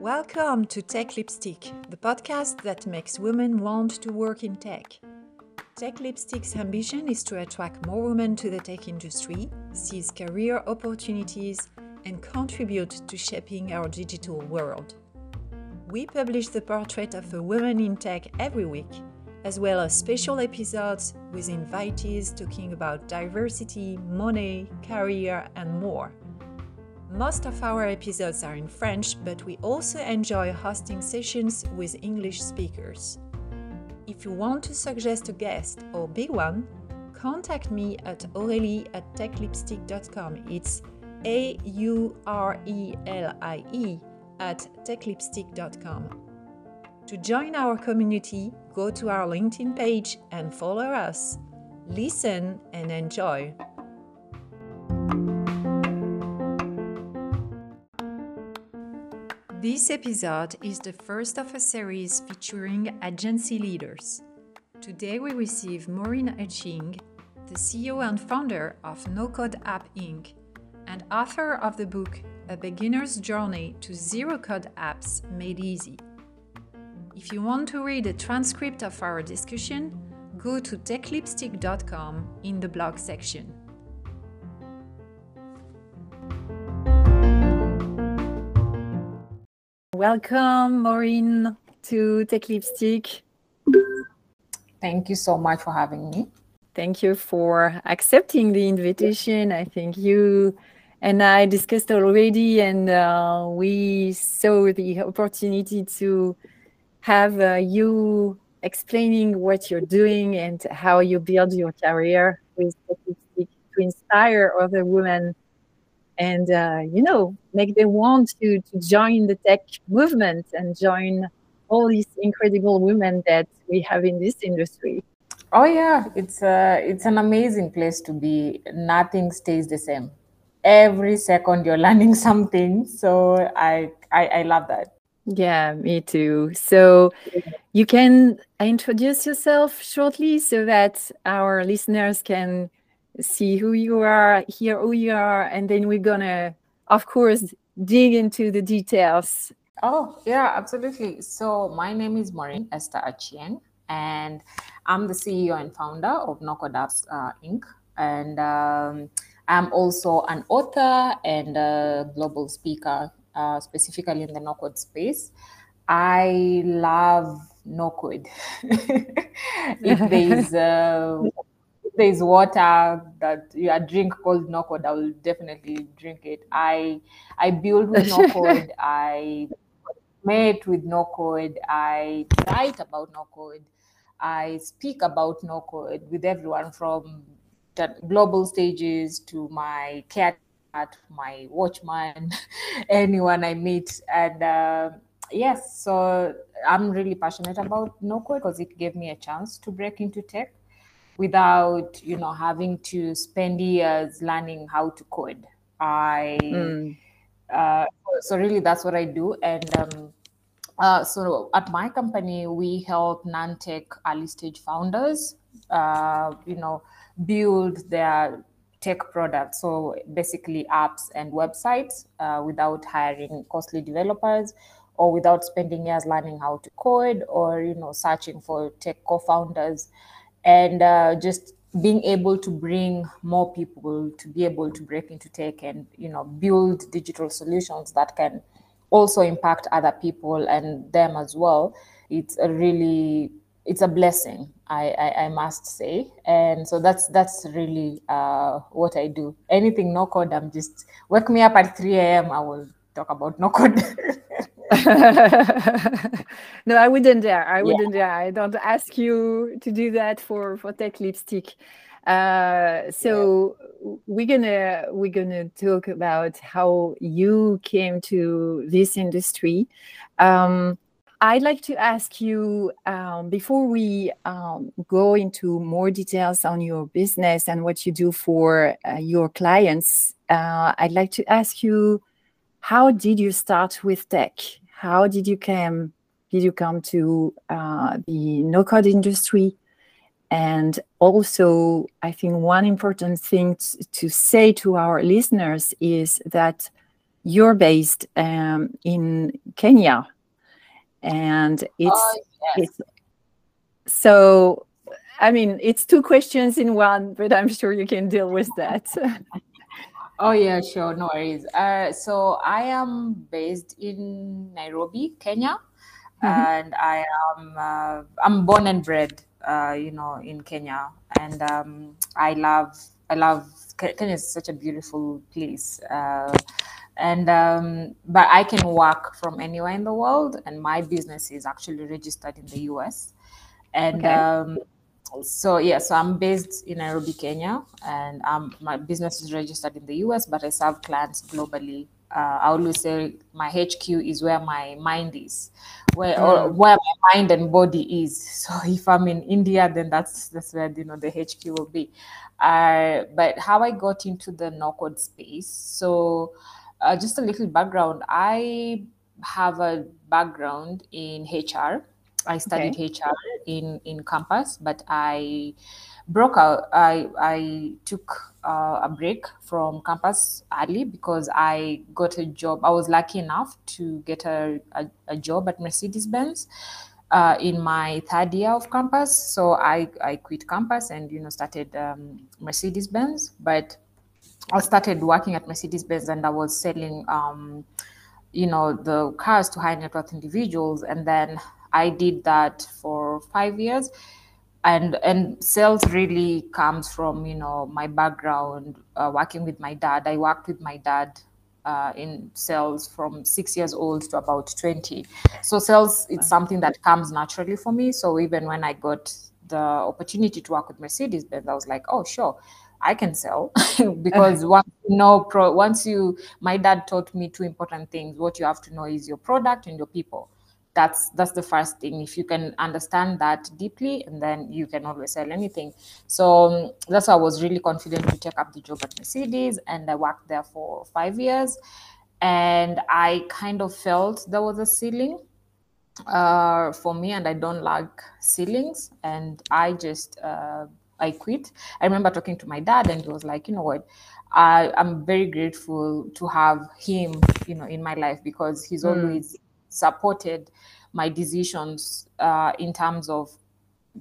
Welcome to Tech Lipstick, the podcast that makes women want to work in tech. Tech Lipstick's ambition is to attract more women to the tech industry, seize career opportunities, and contribute to shaping our digital world. We publish the portrait of a woman in tech every week, as well as special episodes with invitees talking about diversity, money, career, and more. Most of our episodes are in French, but we also enjoy hosting sessions with English speakers. If you want to suggest a guest or big one, contact me at aurelie at techlipstick.com. It's A U R E L I E at techlipstick.com. To join our community, go to our LinkedIn page and follow us. Listen and enjoy. This episode is the first of a series featuring agency leaders. Today we receive Maureen Achieng, the CEO and founder of No Code App Inc., and author of the book A Beginner's Journey to Zero Code Apps Made Easy. If you want to read a transcript of our discussion, go to techlipstick.com in the blog section. Welcome, Maureen, to Tech Lipstick. Thank you so much for having me. Thank you for accepting the invitation. I think you and I discussed already, and uh, we saw the opportunity to have uh, you explaining what you're doing and how you build your career with to inspire other women and uh, you know make them want to, to join the tech movement and join all these incredible women that we have in this industry. Oh yeah. It's uh, it's an amazing place to be. Nothing stays the same. Every second you're learning something. So i i, I love that yeah me too so you can introduce yourself shortly so that our listeners can see who you are, hear who you are, and then we're gonna, of course, dig into the details. Oh, yeah, absolutely. So my name is Maureen Esther Achieng, and I'm the CEO and founder of No Code Apps uh, Inc. And um, I'm also an author and a global speaker, uh, specifically in the no code space. I love no code. if there's uh, there's water that you a drink called no code, I will definitely drink it. I I build with no code. I mate with no code. I write about no code. I speak about no code with everyone from the global stages to my cat, my watchman, anyone I meet, and. Uh, yes, so I'm really passionate about no code because it gave me a chance to break into tech without you know having to spend years learning how to code i mm. uh, so really that's what i do and um, uh, so at my company we help non-tech early stage founders uh, you know build their tech products so basically apps and websites uh, without hiring costly developers or without spending years learning how to code or you know searching for tech co-founders. And uh, just being able to bring more people to be able to break into tech and you know build digital solutions that can also impact other people and them as well it's a really it's a blessing I, I, I must say and so that's that's really uh, what i do anything no code i'm just wake me up at 3 a.m i will talk about no code no, I wouldn't dare. I wouldn't yeah. dare. I don't ask you to do that for for Tech Lipstick. Uh, so yeah. we're gonna we're gonna talk about how you came to this industry. Um, I'd like to ask you um, before we um, go into more details on your business and what you do for uh, your clients. Uh, I'd like to ask you how did you start with tech? How did you come? Did you come to uh, the no code industry? And also, I think one important thing to say to our listeners is that you're based um, in Kenya, and it's, oh, yes. it's so. I mean, it's two questions in one, but I'm sure you can deal with that. oh yeah, sure, no worries. Uh, so I am based in Nairobi, Kenya, mm-hmm. and I am uh, I'm born and bred uh, you know, in Kenya. And um, I love, I love Kenya is such a beautiful place. And um, but I can work from anywhere in the world, and my business is actually registered in the US. And okay. um, so yeah, so I'm based in Nairobi, Kenya, and um, my business is registered in the US, but I serve clients globally uh, I always say my HQ is where my mind is, where mm. where my mind and body is. So if I'm in India, then that's that's where you know the HQ will be. Uh, but how I got into the no code space, so uh, just a little background. I have a background in HR. I studied okay. HR in in campus, but I broke out. I I took uh, a break from campus early because I got a job. I was lucky enough to get a, a, a job at Mercedes Benz uh, in my third year of campus. So I, I quit campus and you know started um, Mercedes Benz. But I started working at Mercedes Benz and I was selling um, you know the cars to high net worth individuals. And then I did that for five years. And and sales really comes from you know my background uh, working with my dad. I worked with my dad uh, in sales from six years old to about 20 so sales it's something that comes naturally for me. So even when i got the opportunity to work with mercedes benz i was like oh sure I can sell because once you know pro, once you my dad taught me two important things. What you have to know is your product and your people. That's that's the first thing. If you can understand that deeply and then you can always sell anything. So um, that's why i was really confident to take up the job at mercedes and i worked there for five years. And i kind of felt there was a ceiling uh, for me and i don't like ceilings. And i just uh, i quit. I remember talking to my dad and he was like you know what? I, i'm very grateful to have him you know in my life because he's mm. always supported my decisions uh, in terms of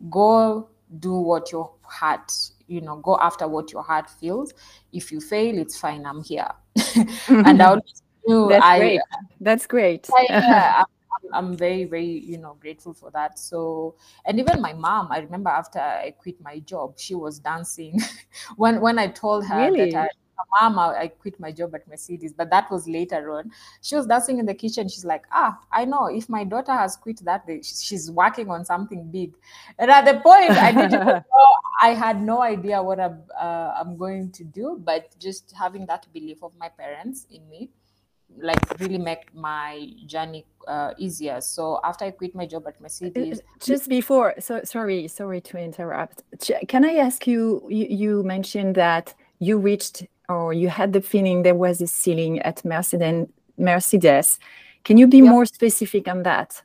go do what your heart you know go after what your heart feels. If you fail it's fine i'm here. And i knew that's I, great. That's great. I'm, I'm very very you know grateful for that so and even my mom i remember after i quit my job she was dancing when when i told her really? that I, mom, I, I quit my job at Mercedes, but that was later on. She was dancing in the kitchen. She's like, ah, I know if my daughter has quit that day, she's working on something big. And at the point, I didn't know, I had no idea what I'm, uh, I'm going to do, but just having that belief of my parents in me like really make my journey uh, easier. So after I quit my job at Mercedes, just before, so sorry, sorry to interrupt. Can I ask you? You, you mentioned that you reached or you had the feeling there was a ceiling at Mercedes. Mercedes. Can you be more specific on that?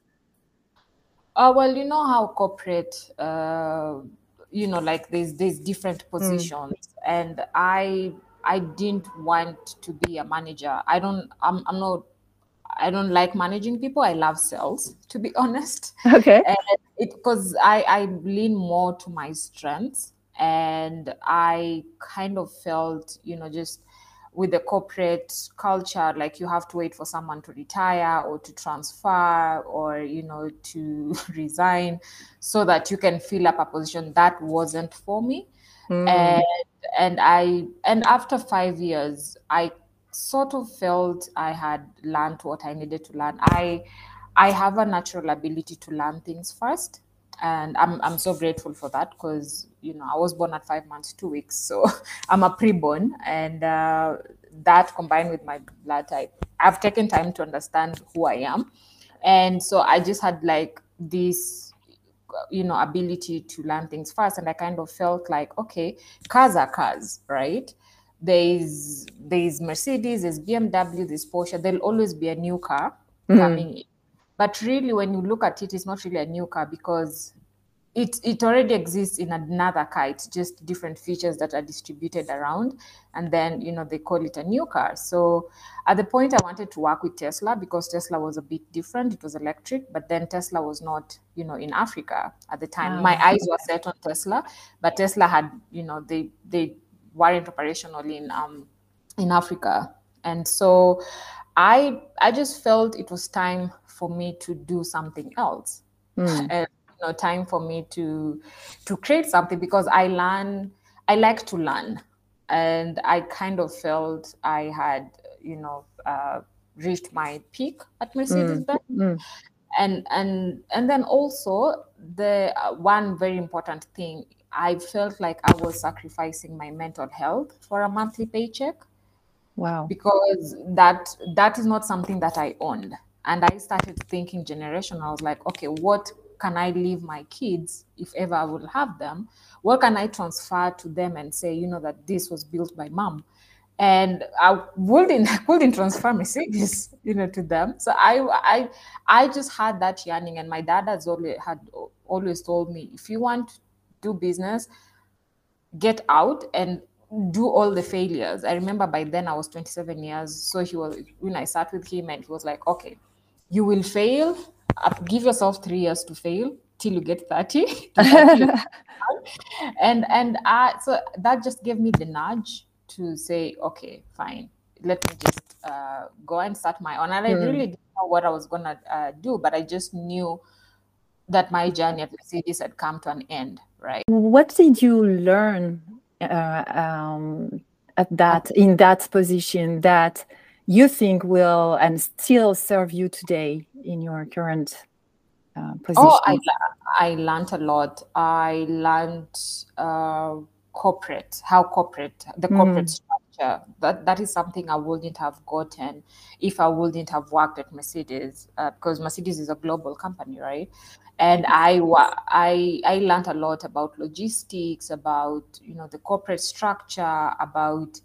Uh, well, you know how corporate, uh, you know, like there's there's different hmm. positions, mm. and I I didn't want to be a manager. I don't. I'm I'm not. I don't like managing people. I love sales, to be honest. Okay. It because I I lean more to my strengths and i kind of felt you know just with the corporate culture like you have to wait for someone to retire or to transfer or you know to resign so that you can fill up a position that wasn't for me mm. and and i and after 5 years i sort of felt i had learned what i needed to learn. I i have a natural ability to learn things first and I'm I'm so grateful for that because you know I was born at five months two weeks, so I'm a preborn, and uh, that combined with my blood type, I've taken time to understand who I am, and so I just had like this you know ability to learn things fast. And i kind of felt like okay cars are cars right? There's there's mercedes there's bmw there's porsche. There'll always be a new car mm-hmm. coming in. But really, when you look at it, it's not really a new car because it it already exists in another car it's just different features that are distributed around and then you know they call it a new car so at the point i wanted to work with tesla because tesla was a bit different it was electric but then tesla was not you know in africa at the time oh. my eyes were set on tesla but tesla had you know they they weren't operational in um in africa and so i i just felt it was time for me to do something else mm. and know time for me to to create something because I learn I like to learn and I kind of felt I had you know uh, reached my peak at Mercedes Benz. Mm. Mm. And and and then also the uh, one very important thing I felt like I was sacrificing my mental health for a monthly paycheck. Wow. Because that that is not something that I owned. And I started thinking generational. I was like, okay, what can I leave my kids if ever I will have them? What can I transfer to them and say, you know, that this was built by mom? And I wouldn't I wouldn't transfer Mercedes, you know, to them. So I I I just had that yearning, and my dad has always had always told me, if you want to do business, get out and do all the failures. I remember by then I was 27 years. So he was when I sat with him and he was like, okay, you will fail give yourself three years to fail till you get 30 and and I, so that just gave me the nudge to say okay fine let me just uh, go and start my own and i mm. really didn't know what i was gonna uh, do but i just knew that my journey at mercedes had come to an end right what did you learn uh, um, at that in that position that you think will and still serve you today in your current uh, position? Oh, I, I learned a lot. I learned uh, corporate, how corporate, the hmm. corporate mm. structure. That that is something I wouldn't have gotten if I wouldn't have worked at Mercedes, uh, because Mercedes is a global company, right? And I I I learned a lot about logistics, about you know the corporate structure, about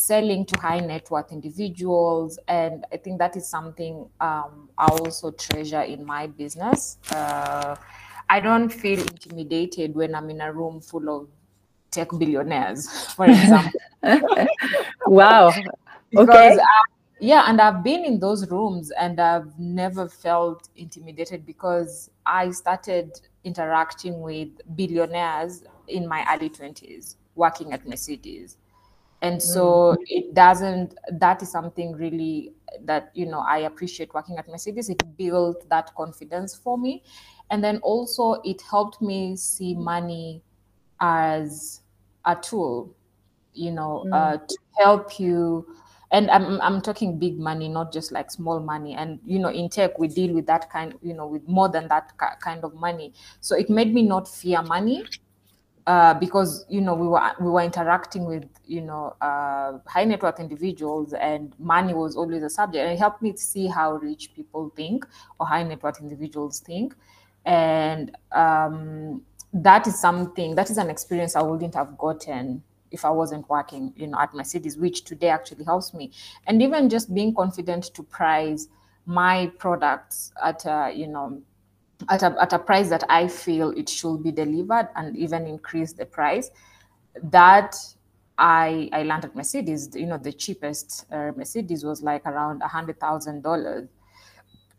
selling to high net worth individuals. And I think that is something um, I also treasure in my business. Uh, I don't feel intimidated when I'm in a room full of tech billionaires, for example. wow. because okay. I, yeah, and I've been in those rooms and I've never felt intimidated because I started interacting with billionaires in my early 20s, working at Mercedes and so mm. it doesn't that is something really that you know i appreciate working at mercedes. It built that confidence for me. And then also it helped me see money as a tool you know mm. uh, to help you. And I'm, I'm talking big money not just like small money. And you know in tech we deal with that kind you know with more than that kind of money. So it made me not fear money uh, because you know we were we were interacting with you know uh, high net worth individuals and money was always a subject. And it helped me to see how rich people think or high net worth individuals think. And um, that is something that is an experience i wouldn't have gotten if i wasn't working you know at mercedes which today actually helps me. And even just being confident to price my products at a, you know at a, at a price that I feel it should be delivered and even increase the price. That I I landed Mercedes. You know, the cheapest uh, Mercedes was like around a hundred thousand dollars,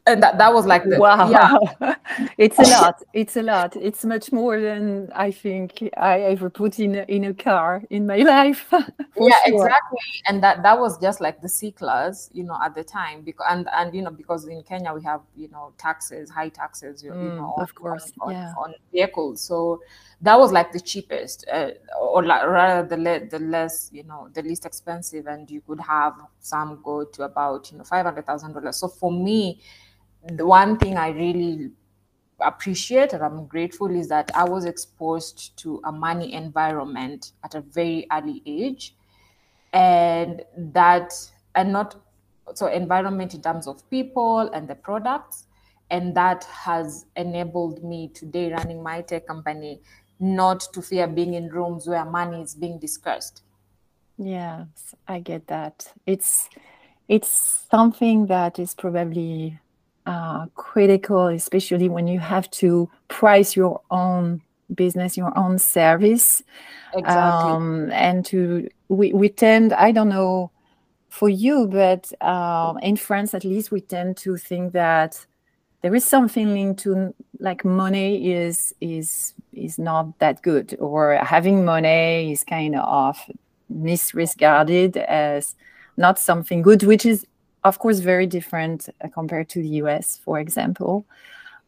and that, that was like the, wow. yeah. it's a lot. It's a lot. It's much more than i think i ever put in a, in a car in my life yeah sure. exactly. And that that was just like the c class you know at the time because and and you know because in kenya we have you know taxes high taxes you, mm, you know of course. on, yeah. on, vehicles. So that was like the cheapest uh, or like rather the, le- the less you know the least expensive and you could have some go to about you know $500000 so for me the one thing I really appreciate and I'm grateful is that I was exposed to a money environment at a very early age. And that, and not so environment in terms of people and the products. And that has enabled me today running my tech company not to fear being in rooms where money is being discussed. Yes, I get that. It's it's something that is probably uh, critical, especially when you have to price your own business, your own service. Exactly. Um, and to we, we tend, I don't know for you, but um, in France at least, we tend to think that there is something linked to like money is is is not that good, or having money is kind of misregarded as not something good, which is of course very different uh, compared to the US, for example.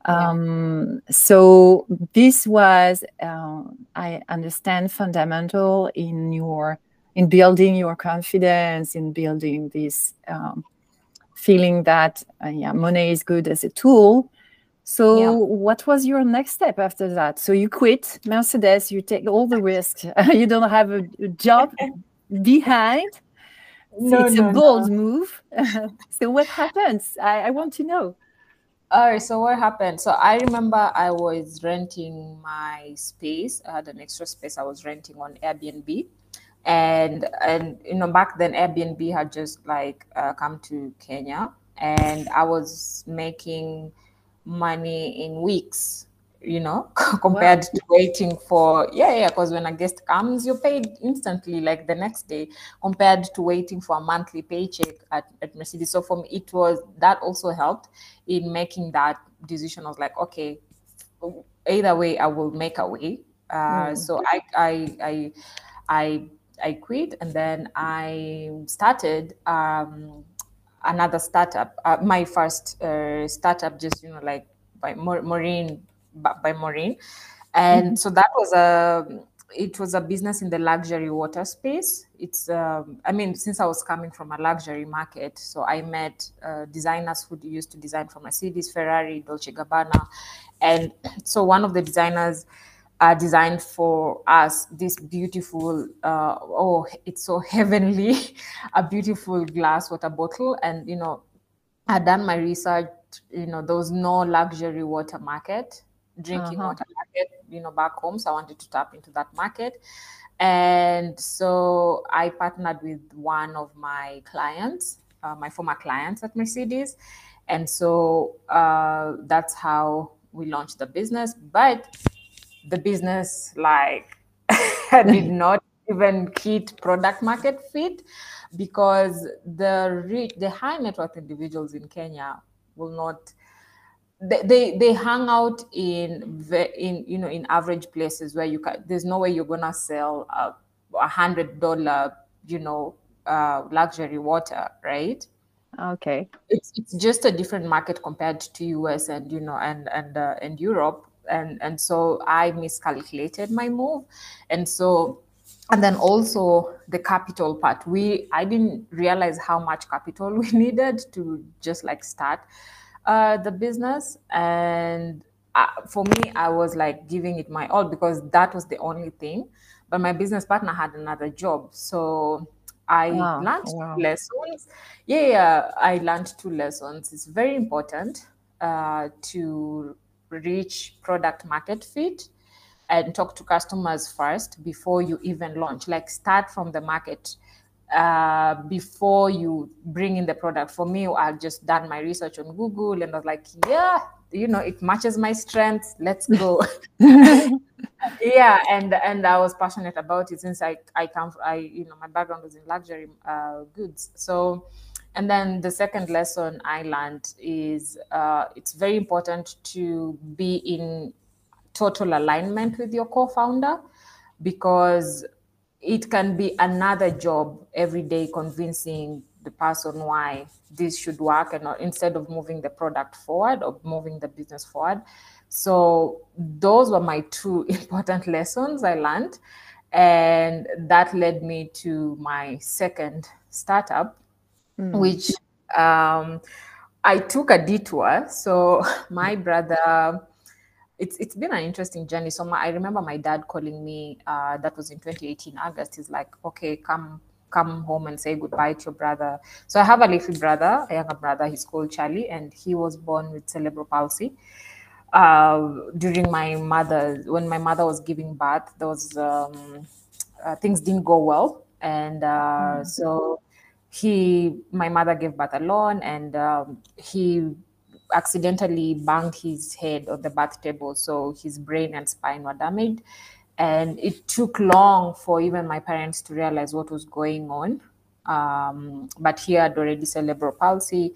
Um, so this was, uh, I understand, fundamental in your in building your confidence, in building this um, feeling that uh, yeah, money is good as a tool. So yeah. what was your next step after that? So you quit Mercedes, you take all the risks. you don't have a, a job behind. No, it's no, a bold no. move. so what happens? I, I want to know. All right. So what happened? So I remember I was renting my space. I had an extra space I was renting on Airbnb, and and you know back then Airbnb had just like uh, come to Kenya, and I was making money in weeks you know, compared wow. to waiting for yeah, yeah, because when a guest comes, you're paid instantly, like the next day, compared to waiting for a monthly paycheck at, at Mercedes. So for me, it was that also helped in making that decision. I was like, okay, either way, I will make a way. Uh, mm. So I, I, I, I, I quit, and then I started. Um, another startup uh, my first uh, startup just you know like by Maureen by Maureen. And mm-hmm. so that was a it was a business in the luxury water space. It's um, I mean since I was coming from a luxury market, so I met uh, designers who used to design for Mercedes, Ferrari, Dolce Gabbana, and so one of the designers uh, designed for us this beautiful uh, oh it's so heavenly a beautiful glass water bottle and you know i'd done my research you know there was no luxury water market drinking uh-huh. water market, you know, back home. So I wanted to tap into that market. And so I partnered with one of my clients, uh, my former clients at Mercedes. And so uh, that's how we launched the business. But the business, like, did not even hit product market fit because the rich, the high net worth individuals in Kenya will not they, they hang out in in you know in average places where you can there's no way you're gonna sell a, a hundred dollar you know uh, luxury water right? Okay. It's, it's just a different market compared to us and you know and and uh, and europe. And and so i miscalculated my move. And so and then also the capital part. We i didn't realize how much capital we needed to just like start uh, the business and uh, for me i was like giving it my all because that was the only thing but my business partner had another job so i wow. learned wow. lessons yeah, yeah i learned two lessons it's very important uh, to reach product market fit and talk to customers first before you even launch like start from the market uh, before you bring in the product. For me, I've just done my research on Google and I was like, yeah, you know, it matches my strengths. Let's go. yeah, and and I was passionate about it since I I come I you know my background was in luxury uh, goods. So, and then the second lesson I learned is uh, it's very important to be in total alignment with your co-founder because it can be another job every day convincing the person why this should work and not, instead of moving the product forward or moving the business forward. So those were my two important lessons i learned. And that led me to my second startup mm. which um, i took a detour. So my brother it's it's been an interesting journey. So my, I remember my dad calling me. Uh, that was in 2018 August. He's like, "Okay, come come home and say goodbye to your brother." So I have a little brother, a younger brother. He's called Charlie, and he was born with cerebral palsy. Uh, during my mother, when my mother was giving birth, there was um, uh, things didn't go well, and uh, mm. so he, my mother gave birth alone, and um, he accidentally banged his head on the bath table, so his brain and spine were damaged. And it took long for even my parents to realize what was going on. Um, but he had already cerebral palsy.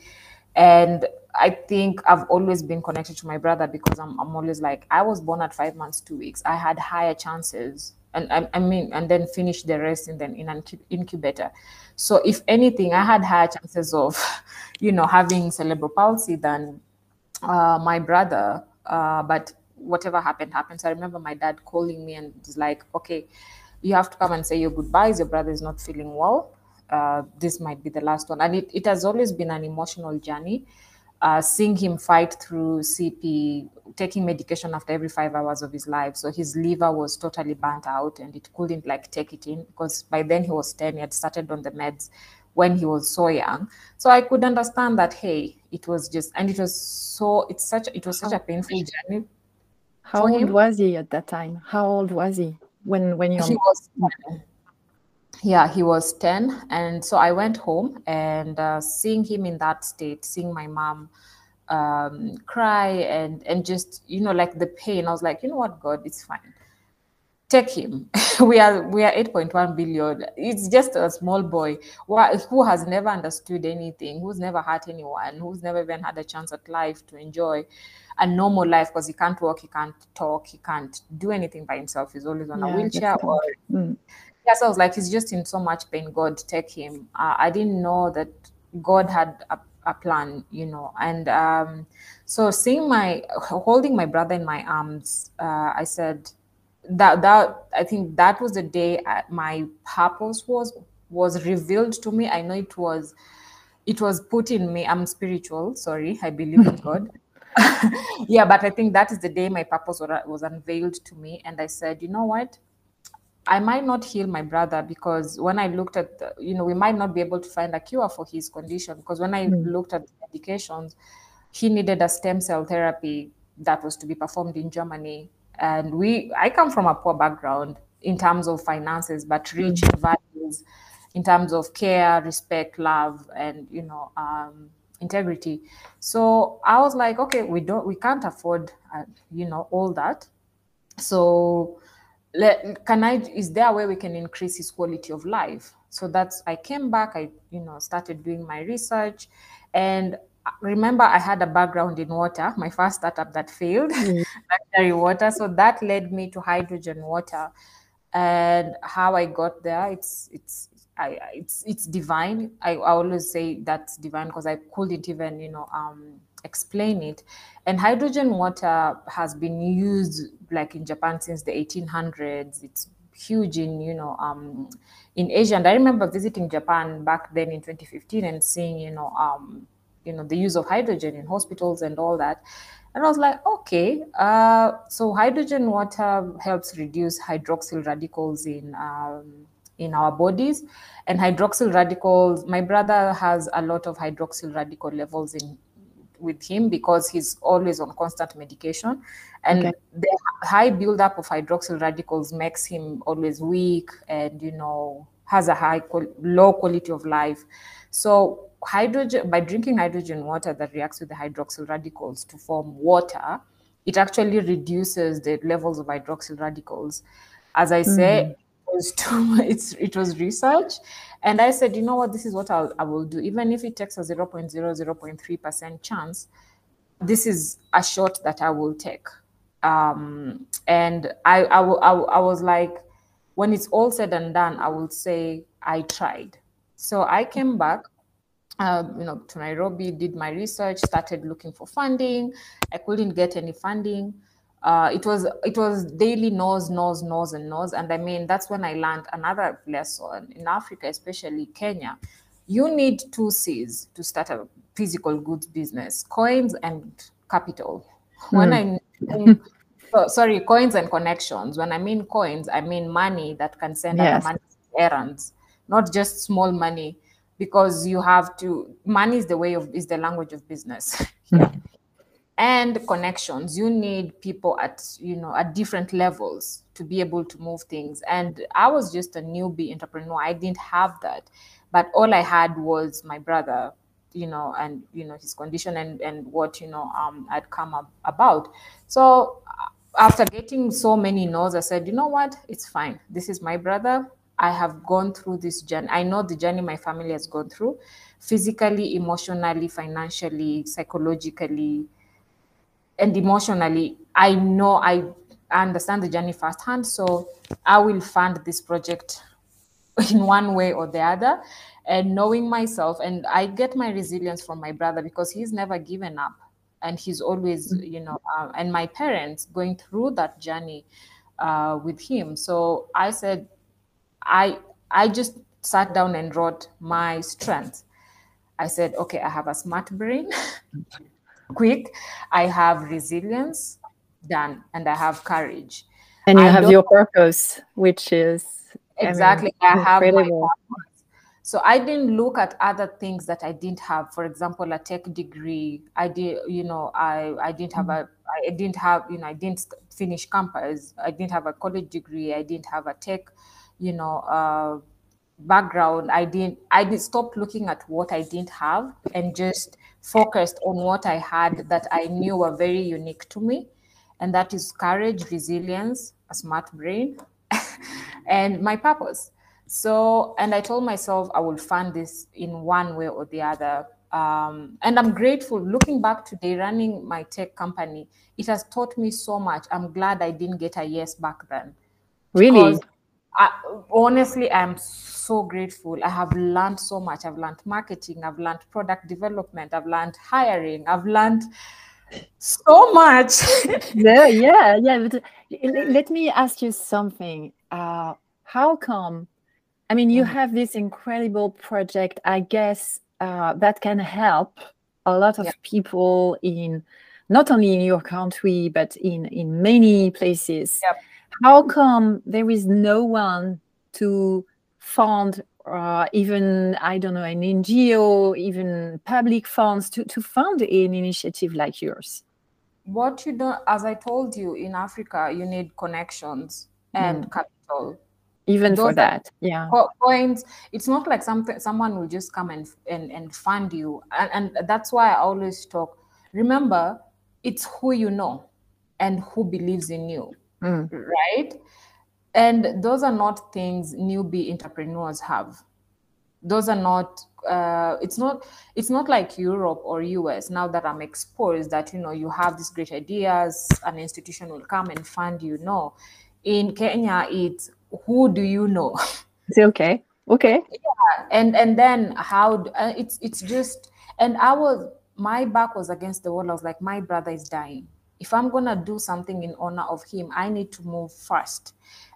And I think I've always been connected to my brother because I'm, I'm always like, I was born at five months, two weeks. I had higher chances. And I, I mean, and then finish the rest in, then in an incubator. So if anything, I had higher chances of, you know, having cerebral palsy than uh, my brother. Uh, but whatever happened, happened. So I remember my dad calling me and was like, okay, you have to come and say your goodbyes. Your brother is not feeling well. Uh, this might be the last one. And it, it has always been an emotional journey. Uh, seeing him fight through CP, taking medication after every five hours of his life. So his liver was totally burnt out and it couldn't like take it in because by then he was 10, he had started on the meds when he was so young. So I could understand that, hey, it was just, and it was so, it's such, it was such a painful journey. How old him. was he at that time? How old was he when, when you He was yeah he was 10 and so i went home and uh, seeing him in that state seeing my mom um, cry and and just you know like the pain i was like you know what god it's fine take him we are we are 8.1 billion it's just a small boy who has never understood anything who's never hurt anyone who's never even had a chance at life to enjoy a normal life because he can't walk he can't talk he can't do anything by himself he's always on yeah, a wheelchair or mm yes, I was like, he's just in so much pain. God, take him. Uh, I didn't know that God had a, a plan, you know. And um, so seeing my holding my brother in my arms, uh, I said that that I think that was the day my purpose was was revealed to me. I know it was it was put in me. I'm spiritual. Sorry, I believe in God. yeah, but I think that is the day my purpose was, was unveiled to me, and I said, you know what? I might not heal my brother because when I looked at, the, you know, we might not be able to find a cure for his condition because when I mm. looked at the medications, he needed a stem cell therapy that was to be performed in Germany. And we, I come from a poor background in terms of finances, but rich mm. in values in terms of care, respect, love, and you know, um, integrity. So I was like, okay, we don't, we can't afford, uh, you know, all that. So let, can I, is there a way we can increase his quality of life? So that's, I came back, I, you know, started doing my research and remember I had a background in water, my first startup that failed, mm. water. So that led me to hydrogen water and how I got there. It's, it's, I, it's, it's divine. I, I always say that's divine because I couldn't even, you know, um, explain it. And hydrogen water has been used like in Japan since the 1800s. It's huge in you know um, in Asia. And I remember visiting Japan back then in 2015 and seeing you know um, you know the use of hydrogen in hospitals and all that. And I was like, okay, uh, so hydrogen water helps reduce hydroxyl radicals in um, in our bodies. And hydroxyl radicals, my brother has a lot of hydroxyl radical levels in with him because he's always on constant medication and okay. the high buildup of hydroxyl radicals makes him always weak and you know has a high low quality of life so hydrogen by drinking hydrogen water that reacts with the hydroxyl radicals to form water it actually reduces the levels of hydroxyl radicals as i say mm. it was too it's it was research and I said, you know what, this is what I'll, I will do. Even if it takes a 0 0.0, 0.3% chance, this is a shot that I will take. Um, and I, I, I, I was like, when it's all said and done, I will say I tried. So I came back, uh, you know, to Nairobi, did my research, started looking for funding. I couldn't get any funding uh, it was it was daily nose nose nose and nose and i mean that's when i learned another lesson in africa especially kenya you need two c's to start a physical goods business coins and capital when mm. i oh, sorry coins and connections when i mean coins i mean money that can send yes. money errands not just small money because you have to money is the way of is the language of business. Yeah. And connections. You need people at you know at different levels to be able to move things. And i was just a newbie entrepreneur. I didn't have that. But all i had was my brother you know and you know his condition and and what you know um had come up about. So after getting so many no's i said you know what? It's fine. This is my brother i have gone through this journey. I know the journey my family has gone through physically emotionally financially psychologically and emotionally. I know i understand the journey firsthand so i will fund this project in one way or the other. And knowing myself and i get my resilience from my brother because he's never given up and he's always mm-hmm. you know uh, and my parents going through that journey uh, with him. So i said i i just sat down and wrote my strength i said okay i have a smart brain quick i have resilience done and i have courage and you I have your purpose which is exactly I, mean, I have my so I didn't look at other things that I didn't have. For example, a tech degree. I did, you know, I I didn't have mm-hmm. a, I didn't have, you know, I didn't finish campus. I didn't have a college degree. I didn't have a tech, you know, uh, background. I didn't. I did stop looking at what I didn't have and just focused on what I had that I knew were very unique to me, and that is courage, resilience, a smart brain, and my purpose. So, and I told myself I will fund this in one way or the other. Um, and I'm grateful. Looking back today, running my tech company, it has taught me so much. I'm glad I didn't get a yes back then. Really? I, honestly, I'm so grateful. I have learned so much. I've learned marketing, I've learned product development, I've learned hiring, I've learned so much. yeah, yeah, yeah. But let me ask you something. Uh, how come I mean, you mm. have this incredible project, I guess, uh, that can help a lot of yeah. people in not only in your country but in in many places. Yep. How come there is no one to fund uh, even I don't know an NGO, even public funds to to fund an initiative like yours? What you do, as I told you, in Africa, you need connections and mm. capital. Even Those for that yeah. points. It's not like something someone will just come and and, and fund you. And, and that's why i always talk remember it's who you know and who believes in you mm. right? And those are not things newbie entrepreneurs have. Those are not uh, it's not it's not like europe or us now that i'm exposed that you know you have these great ideas an institution will come and fund you. No. In kenya it's who do you know? It's okay? Okay. Yeah. And and then how uh, it's it's just and i was my back was against the wall. I was like my brother is dying if i'm gonna do something in honor of him i need to move first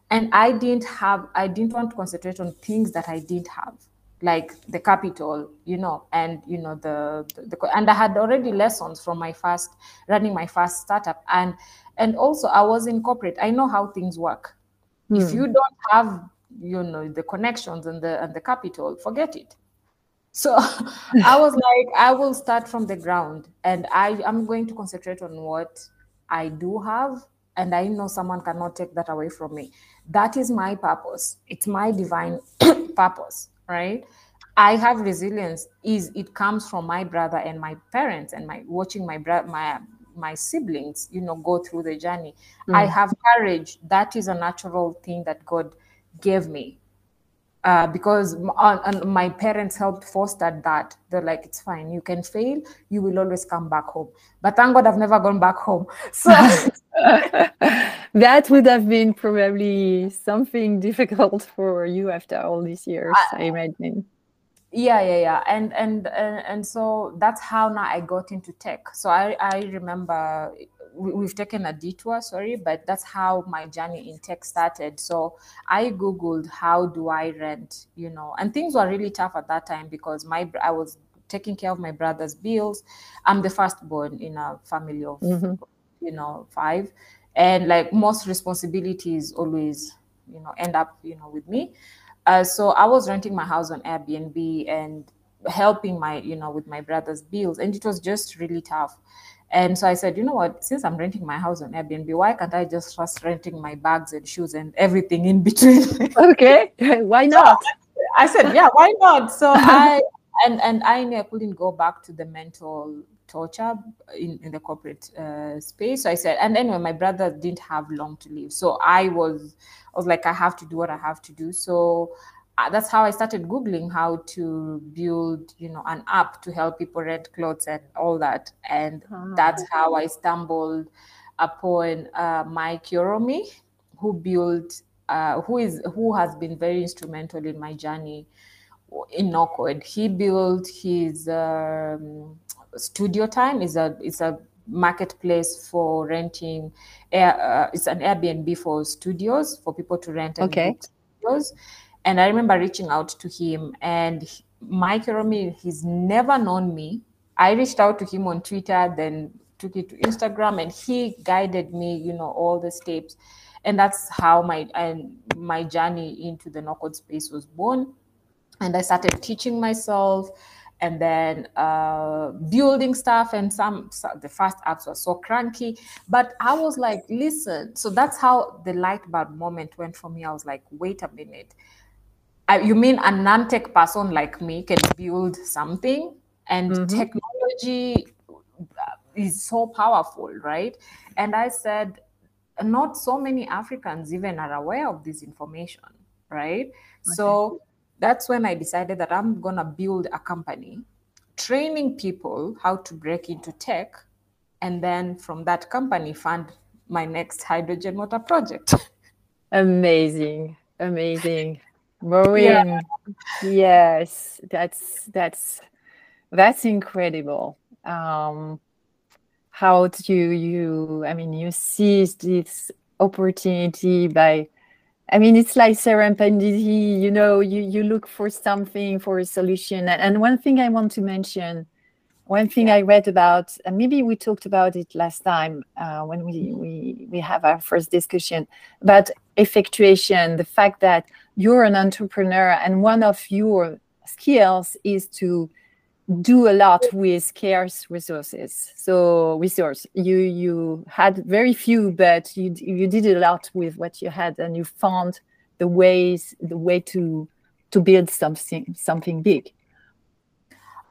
and i didn't have i didn't want to concentrate on things that i didn't have like the capital you know and you know the, the, the and i had already lessons from my first running my first startup and and also i was in corporate i know how things work if hmm. you don't have, you know, the connections and the and the capital, forget it. So I was like, I will start from the ground and I I'm going to concentrate on what I do have. And I know someone cannot take that away from me. That is my purpose. It's my divine purpose, right? I have resilience is it comes from my brother and my parents and my watching my brother my my siblings you know go through the journey mm. i have courage that is a natural thing that god gave me uh, because uh, my parents helped foster that. They're like it's fine you can fail you will always come back home. But thank god i've never gone back home. So that would have been probably something difficult for you after all these years i, I imagine. Yeah yeah yeah. And, and and and so that's how now i got into tech. So i i remember we've taken a detour sorry but that's how my journey in tech started. So i googled how do i rent you know? And things were really tough at that time because my i was taking care of my brother's bills. I'm the firstborn in a family of mm-hmm. you know five. And like most responsibilities always you know end up you know with me. Uh, so I was renting my house on Airbnb and helping my, you know, with my brother's bills, and it was just really tough. And so I said, you know what? Since I'm renting my house on Airbnb, why can't I just trust renting my bags and shoes and everything in between? okay, why not? So I said, yeah, why not? So I and and I knew I couldn't go back to the mental torture in, in the corporate uh, space. So I said, and anyway, my brother didn't have long to live, so I was I was like, I have to do what I have to do. So that's how I started googling how to build, you know, an app to help people rent clothes and all that, and oh. that's how I stumbled upon uh, Mike Yoromi, who built, uh, who is who has been very instrumental in my journey in NoCode. He built his um, studio time is a it's a marketplace for renting air, uh, it's an airbnb for studios for people to rent and okay studios and i remember reaching out to him and mike Romi, he's never known me. I reached out to him on twitter then took it to instagram and he guided me you know all the steps. And that's how my and my journey into the NoCode space was born. And i started teaching myself and then uh, building stuff and some, the first apps were so cranky. But i was like listen so that's how the light bulb moment went for me. I was like wait a minute You mean a non-tech person like me can build something and mm-hmm. technology is so powerful right and i said not so many africans even are aware of this information right okay. so that's when I decided that I'm going to build a company, training people how to break into tech, and then from that company, fund my next hydrogen motor project. Amazing. Amazing. Maureen, yeah. yes, that's that's that's incredible. Um, how do you, you I mean you seized this opportunity by I mean, it's like serendipity, you know, you, you look for something, for a solution. And, and one thing I want to mention, one thing yeah. I read about, and maybe we talked about it last time uh, when we, we, we have our first discussion about effectuation, the fact that you're an entrepreneur and one of your skills is to do a lot with scarce resources. So resource, you you had very few, but you you did a lot with what you had, and you found the ways the way to to build something something big.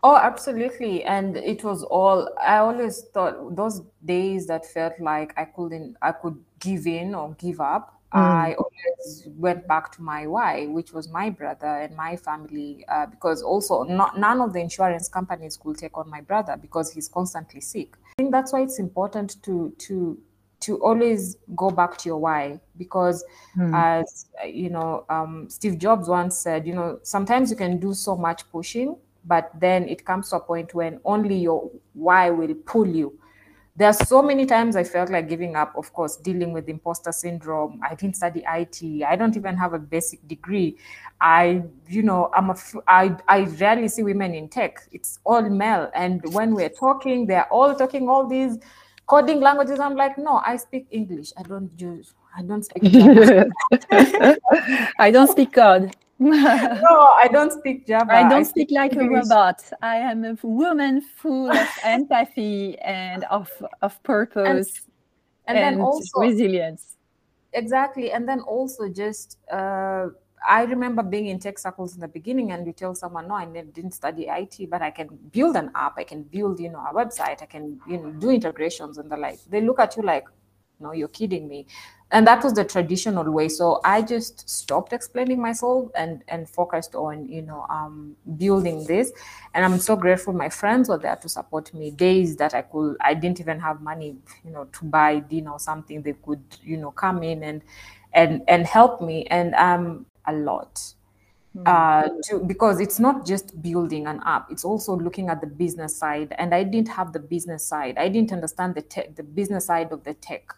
Oh, absolutely. And it was all, I always thought those days that felt like I couldn't, I could give in or give up Mm. I always went back to my why, which was my brother and my family, uh, because also not, none of the insurance companies could take on my brother because he's constantly sick. I think that's why it's important to to to always go back to your why because mm. as you know um, steve jobs once said you know sometimes you can do so much pushing but then it comes to a point when only your why will pull you there are so many times I felt like giving up, of course, dealing with imposter syndrome. I didn't study IT. I don't even have a basic degree. I, you know, I'm a, I, I rarely see women in tech. It's all male. And when we're talking, they're all talking all these coding languages. I'm like, no, I speak English. I don't use, I don't speak I don't speak code. no, I don't speak Java. I don't I speak, speak like English. a robot. I am a woman full of empathy and of of purpose and, and, and then also resilience. Exactly, and then also just. Uh, I remember being in tech circles in the beginning, and you tell someone, "No, I didn't study IT, but I can build an app. I can build, you know, a website. I can, you know, do integrations and the like." They look at you like, "No, you're kidding me." And that was the traditional way. So i just stopped explaining myself and and focused on you know um, building this. And i'm so grateful my friends were there to support me. Days that i could i didn't even have money you know to buy dinner or something they could you know come in and and and help me. And um a lot. Mm-hmm. uh, to, because it's not just building an app. It's also looking at the business side. And i didn't have the business side. I didn't understand the tech the business side of the tech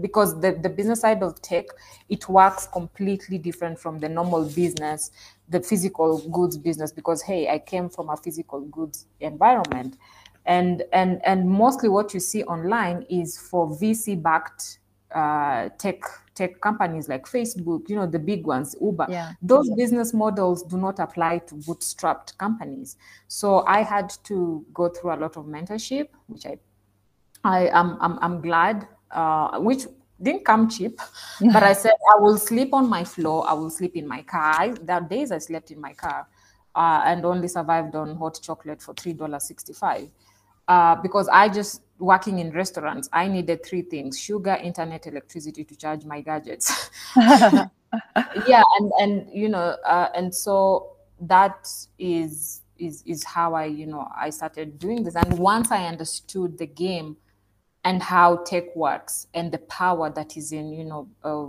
because the, the business side of tech it works completely different from the normal business the physical goods business because hey i came from a physical goods environment. And and and mostly what you see online is for vc backed uh, tech tech companies like facebook you know the big ones uber. Yeah. those business models do not apply to bootstrapped companies. So i had to go through a lot of mentorship which i i am I'm, I'm glad uh, which didn't come cheap. but I said, I will sleep on my floor. I will sleep in my car. I, there are days I slept in my car. uh, and only survived on hot chocolate for $3.65. Uh, because I just working in restaurants, I needed three things: sugar, internet, electricity to charge my gadgets. yeah, and and you know, uh, and so that is is is how I you know I started doing this. And once I understood the game and how tech works and the power that is in you know uh,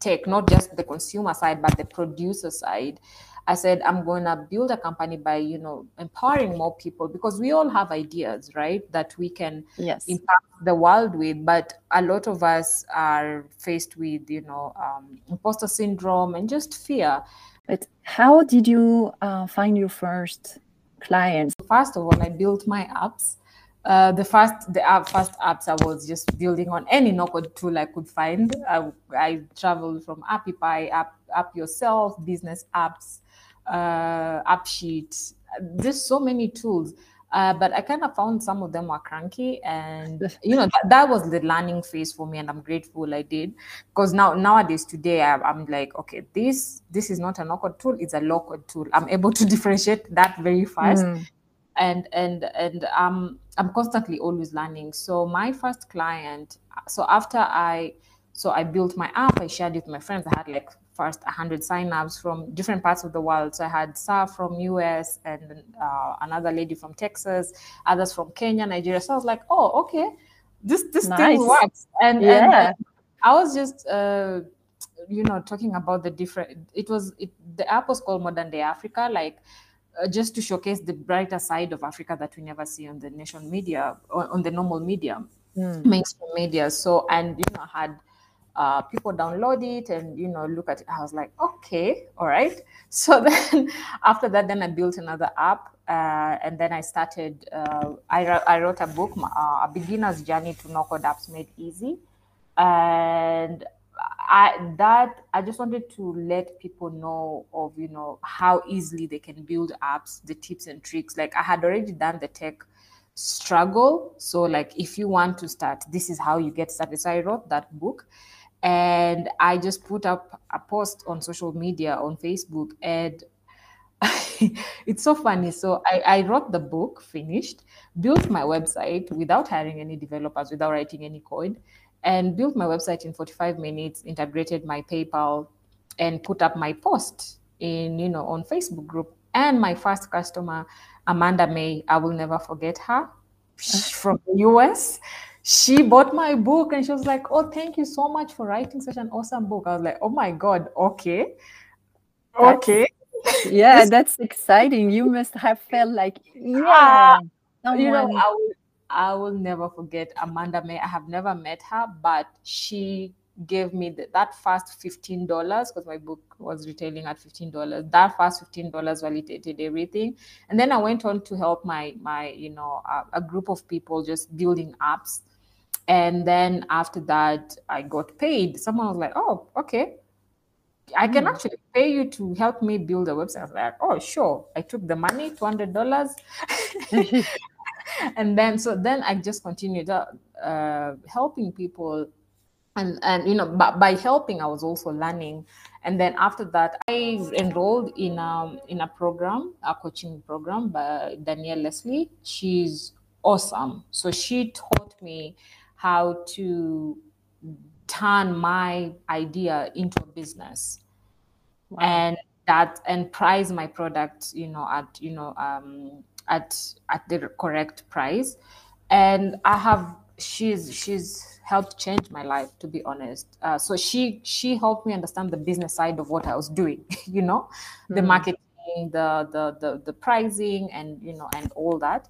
tech, not just the consumer side but the producer side, I said, I'm going to build a company by, you know, empowering more people because we all have ideas, right? That we can yes. impact the world with. But a lot of us are faced with, you know, um, imposter syndrome and just fear. But how did you uh, find your first clients? First of all, I built my apps. Uh, the first the app, first apps I was just building on any no code tool I could find. I, I traveled from AppyPie, App App Yourself, business apps, uh, AppSheet. There's so many tools. Uh, but I kind of found some of them were cranky, and you know that, that, was the learning phase for me, and I'm grateful I did because now nowadays today I, am like, okay, this this is not a no-code tool; it's a low-code tool. I'm able to differentiate that very fast, mm. and and and um, I'm constantly always learning. So my first client, so after I, so I built my app, I shared it with my friends. I had like first 100 signups from different parts of the world. So I had Sa from US and uh, another lady from Texas, others from Kenya, Nigeria. So I was like, oh, okay, this this nice. thing works. And, yeah. and I was just, uh, you know, talking about the different. It was it, the app was called Modern Day Africa, like. Uh, just to showcase the brighter side of Africa that we never see on the nation media, on, on the normal media, mm. mainstream media. So, and you know, had uh, people download it and you know look at it. I was like, okay, all right. So then after that, then I built another app, uh, and then I started. Uh, I, I wrote a book, uh, a beginner's journey to no code apps made easy, and I that I just wanted to let people know of you know how easily they can build apps, the tips and tricks. Like I had already done the tech struggle, so like if you want to start, this is how you get started. So I wrote that book and I just put up a post on social media on Facebook and it's so funny. So I, I wrote the book, finished, built my website without hiring any developers, without writing any code, and built my website in 45 minutes, integrated my PayPal, and put up my post in, you know, on Facebook group. And my first customer, Amanda May, I will never forget her from the US she bought my book and she was like, Oh, thank you so much for writing such an awesome book. I was like, Oh my God, okay. Okay. That's, yeah, that's exciting. You must have felt like, yeah. Uh, you know, I will, I will never forget Amanda May. I have never met her, but she gave me the, that first $15 because my book was retailing at $15 that first $15 validated everything and then i went on to help my my you know a group of people just building apps and then after that, I got paid. Someone was like, oh, okay. I can mm. actually pay you to help me build a website. I was like, oh, sure. I took the money, $200. and then, so then I just continued uh, uh, helping people. And, and you know, by, by helping, I was also learning. And then after that, I enrolled in a, in a program, a coaching program by Danielle Leslie. She's awesome. So she taught me how to turn my idea into a business wow. and that and price my product you know at you know um, at at the correct price and i have she's she's helped change my life to be honest uh, so she she helped me understand the business side of what i was doing you know mm-hmm. the hmm. marketing the, the the the pricing and you know and all that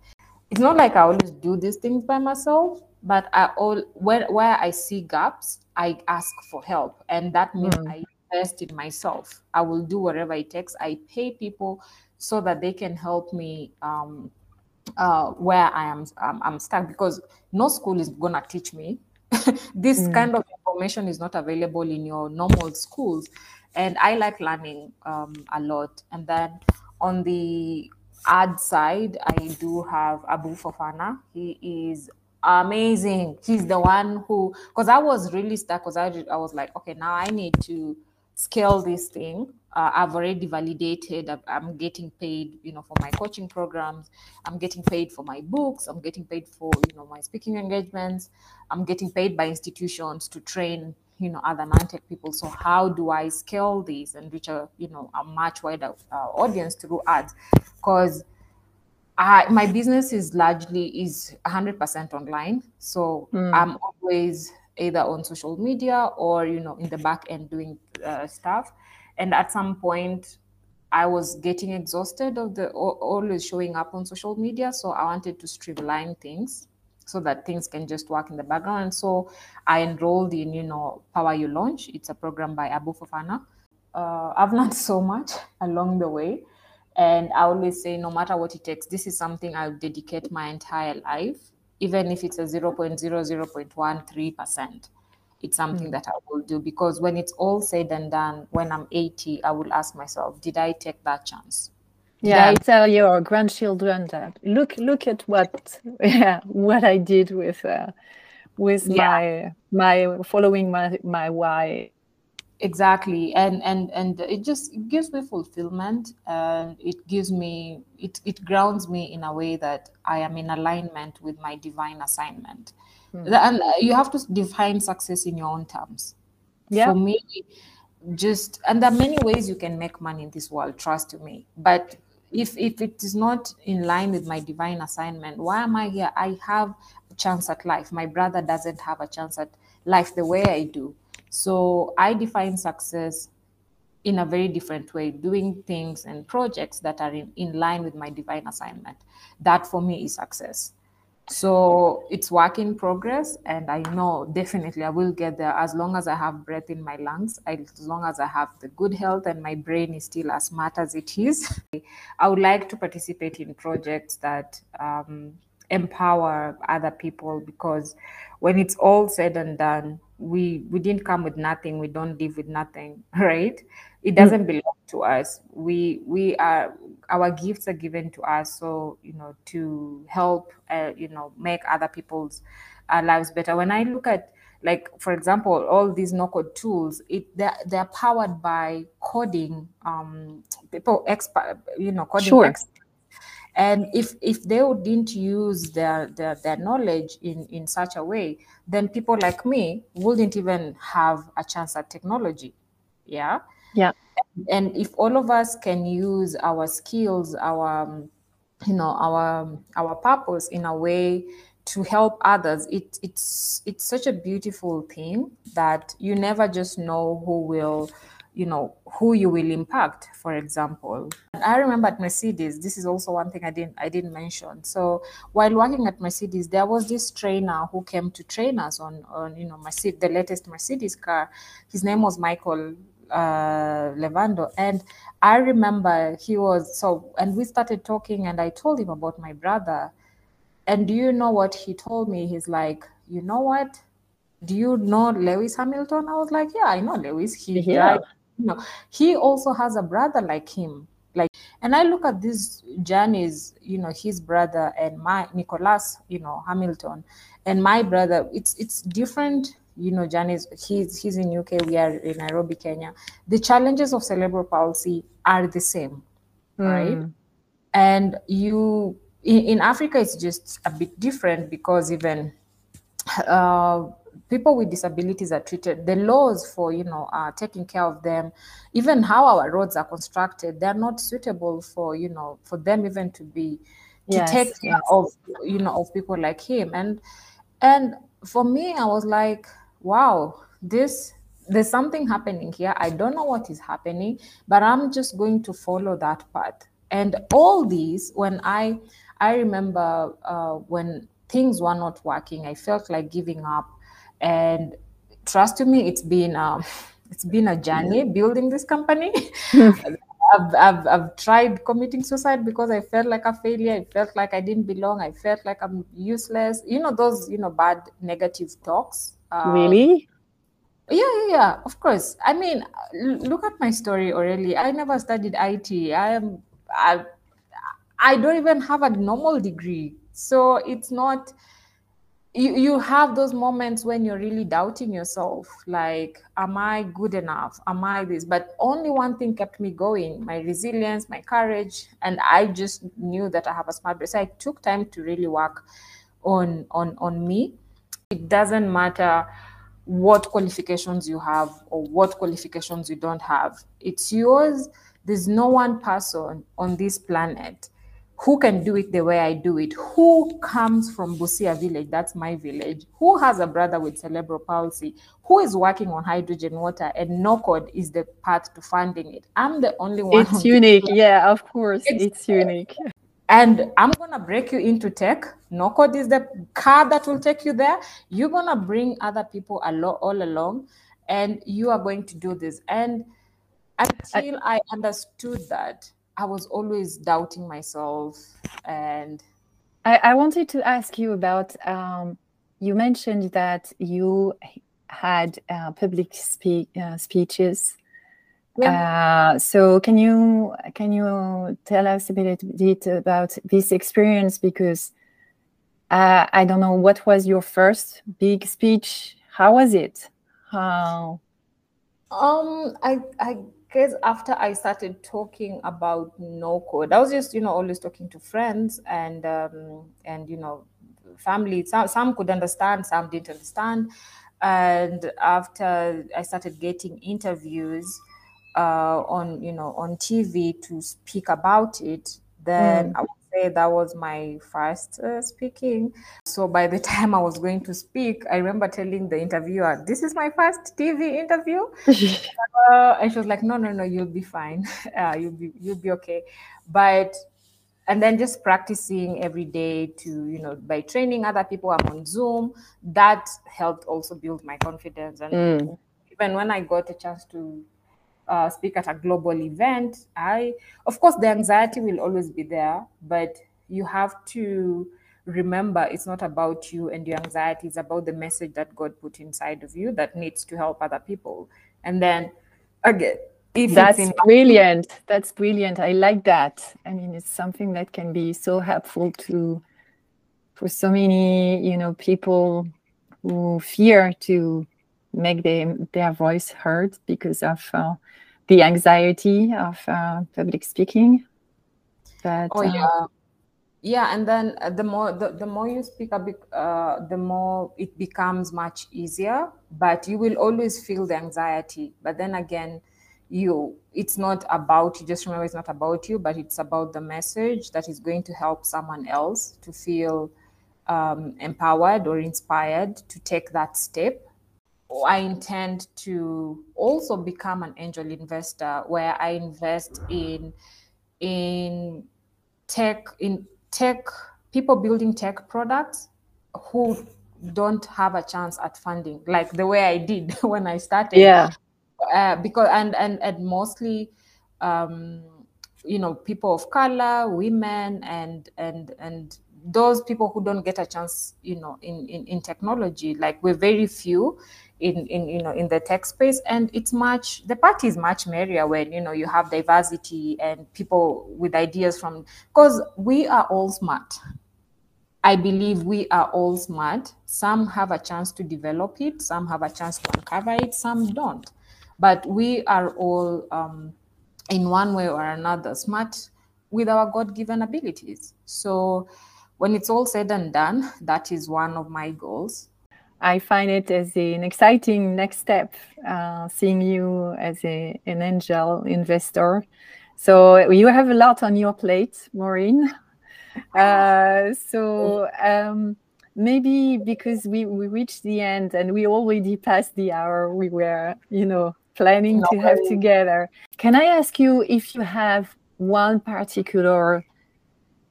it's not like i always do these things by myself but I all where where I see gaps, I ask for help, and that means mm. I invest in myself. I will do whatever it takes. I pay people so that they can help me um, uh, where I am I'm, I'm, stuck because no school is gonna teach me. this mm. kind of information is not available in your normal schools, and I like learning um, a lot. And then on the ad side, I do have Abu Fofana. He is amazing. He's the one who, because I was really stuck. Because I, I was like, okay, now I need to scale this thing. Uh, I've already validated. I'm getting paid, you know, for my coaching programs. I'm getting paid for my books. I'm getting paid for, you know, my speaking engagements. I'm getting paid by institutions to train, you know, other non-tech people. So how do I scale this and reach a, you know, a much wider uh, audience through ads? Because my business is largely is 100% online. So mm. I'm always either on social media or, you know, in the back end doing uh, stuff and at some point i was getting exhausted of the always showing up on social media. So i wanted to streamline things so that things can just work in the background. So i enrolled in you know power you launch. It's a program by abu fofana. Uh, i've learned so much along the way. And i always say no matter what it takes this is something i'll dedicate my entire life even if it's a 0.00.13 percent it's something mm. that I will do because when it's all said and done, when I'm 80, I will ask myself, did I take that chance? Did yeah, I... Tell your grandchildren that look look at what yeah, what I did with uh, with yeah. my my following my my why exactly and and and it just it gives me fulfillment and it gives me it, it grounds me in a way that i am in alignment with my divine assignment. And uh, you have to define success in your own terms. Yeah. For me, just and there are many ways you can make money in this world, trust me. But if if it is not in line with my divine assignment, why am I here? I have a chance at life. My brother doesn't have a chance at life the way I do. So I define success in a very different way, doing things and projects that are in, in line with my divine assignment. That for me is success. So it's work in progress, and I know definitely I will get there as long as I have breath in my lungs, as long as I have the good health and my brain is still as smart as it is. I would like to participate in projects that um, empower other people because when it's all said and done, we we didn't come with nothing. We don't live with nothing, right? It doesn't belong to us. We we are our gifts are given to us so you know to help uh, you know make other people's uh, lives better. When i look at like for example all these no code tools it they're, they're powered by coding um people expert you know coding sure. experts. And if if they didn't use their, their their knowledge in in such a way then people like me wouldn't even have a chance at technology. Yeah? Yeah and if all of us can use our skills our you know our our purpose in a way to help others it it's it's such a beautiful thing that you never just know who will you know who you will impact for example. I remember at mercedes this is also one thing i didn't i didn't mention. So while working at mercedes there was this trainer who came to train us on on you know mercedes the latest mercedes car. His name was michael uh, Levando. And I remember he was so, and we started talking, and I told him about my brother. And do you know what he told me? He's like, you know what? Do you know Lewis Hamilton? I was like, yeah, I know Lewis. He yeah. died. You know, he also has a brother like him. Like, and I look at these journeys, you know, his brother and my Nicholas, you know, Hamilton, and my brother. It's it's different you know, Janice, he's, he's in UK, we are in Nairobi, Kenya. The challenges of cerebral palsy are the same, mm. right? And you, in, in, Africa, it's just a bit different because even uh, people with disabilities are treated, the laws for, you know, uh, taking care of them, even how our roads are constructed, they're not suitable for, you know, for them even to be, to yes, take care yes. of, you know, of people like him. And, and for me, I was like, wow, this there's something happening here. I don't know what is happening, but I'm just going to follow that path. And all these, when I I remember uh, when things were not working, I felt like giving up. And trust me, it's been um, it's been a journey building this company. I've, I've, I've tried committing suicide because I felt like a failure. I felt like I didn't belong. I felt like I'm useless. You know, those, you know, bad negative talks um, really? Yeah, yeah, yeah. Of course. I mean, look at my story already. I never studied IT. I am. I, I don't even have a normal degree. So it's not. You, you have those moments when you're really doubting yourself like am i good enough? Am i this? But only one thing kept me going my resilience my courage and i just knew that i have a smart brain. So i took time to really work on on on me. It doesn't matter what qualifications you have or what qualifications you don't have. It's yours. There's no one person on this planet who can do it the way I do it, who comes from Busia village, that's my village, who has a brother with cerebral palsy, who is working on hydrogen water, and NoCode is the path to funding it. I'm the only one. It's unique. Yeah, of course. It's, it's unique. And I'm going to break you into tech. NoCode is the car that will take you there. You're going to bring other people alo- all along, and you are going to do this. And until I, I understood that, I was always doubting myself and I, I wanted to ask you about um, you mentioned that you had uh, public speak, uh, speeches. Yeah. Uh, so can you can you tell us a bit, bit about this experience? Because uh, I don't know what was your first big speech? How was it? How? Um I I because after I started talking about no code, I was just, you know, always talking to friends and um, and you know, family. Some some could understand, some didn't understand. And after I started getting interviews uh, on, you know, on TV to speak about it, then mm. I say that was my first uh, speaking. So by the time I was going to speak, I remember telling the interviewer, "This is my first TV interview," uh, and she was like, "No, no, no, you'll be fine. Uh, you'll be you'll be okay." But and then just practicing every day to you know by training other people i'm on zoom that helped also build my confidence and mm. even when i got a chance to uh, speak at a global event, I, of course, the anxiety will always be there, but you have to remember it's not about you and your anxiety, it's about the message that God put inside of you that needs to help other people. And then again, if that's brilliant. That's brilliant. I like that. I mean, it's something that can be so helpful to for so many, you know, people who fear to make them, their voice heard because of uh, the anxiety of uh, public speaking. But, oh uh, yeah, yeah, and then uh, the more the, the more you speak a bit, uh, the more it becomes much easier. But you will always feel the anxiety. But then again, you it's not about you. Just remember, it's not about you, but it's about the message that is going to help someone else to feel um, empowered or inspired to take that step I intend to also become an angel investor where I invest in in tech in tech people building tech products who don't have a chance at funding like the way I did when I started. Yeah. Uh, because and and and mostly um, you know people of color, women and and and those people who don't get a chance you know in, in in technology like we're very few in, in you know in the tech space and it's much the party is much merrier when you know you have diversity and people with ideas from because we are all smart. I believe we are all smart. Some have a chance to develop it some have a chance to uncover it some don't. But we are all um, in one way or another smart with our god-given abilities. So when it's all said and done that is one of my goals I find it as an exciting next step, uh, seeing you as a, an angel investor. So you have a lot on your plate, Maureen. Uh, so um, maybe because we, we reached the end and we already passed the hour we were, you know, planning no to have together. Can I ask you if you have one particular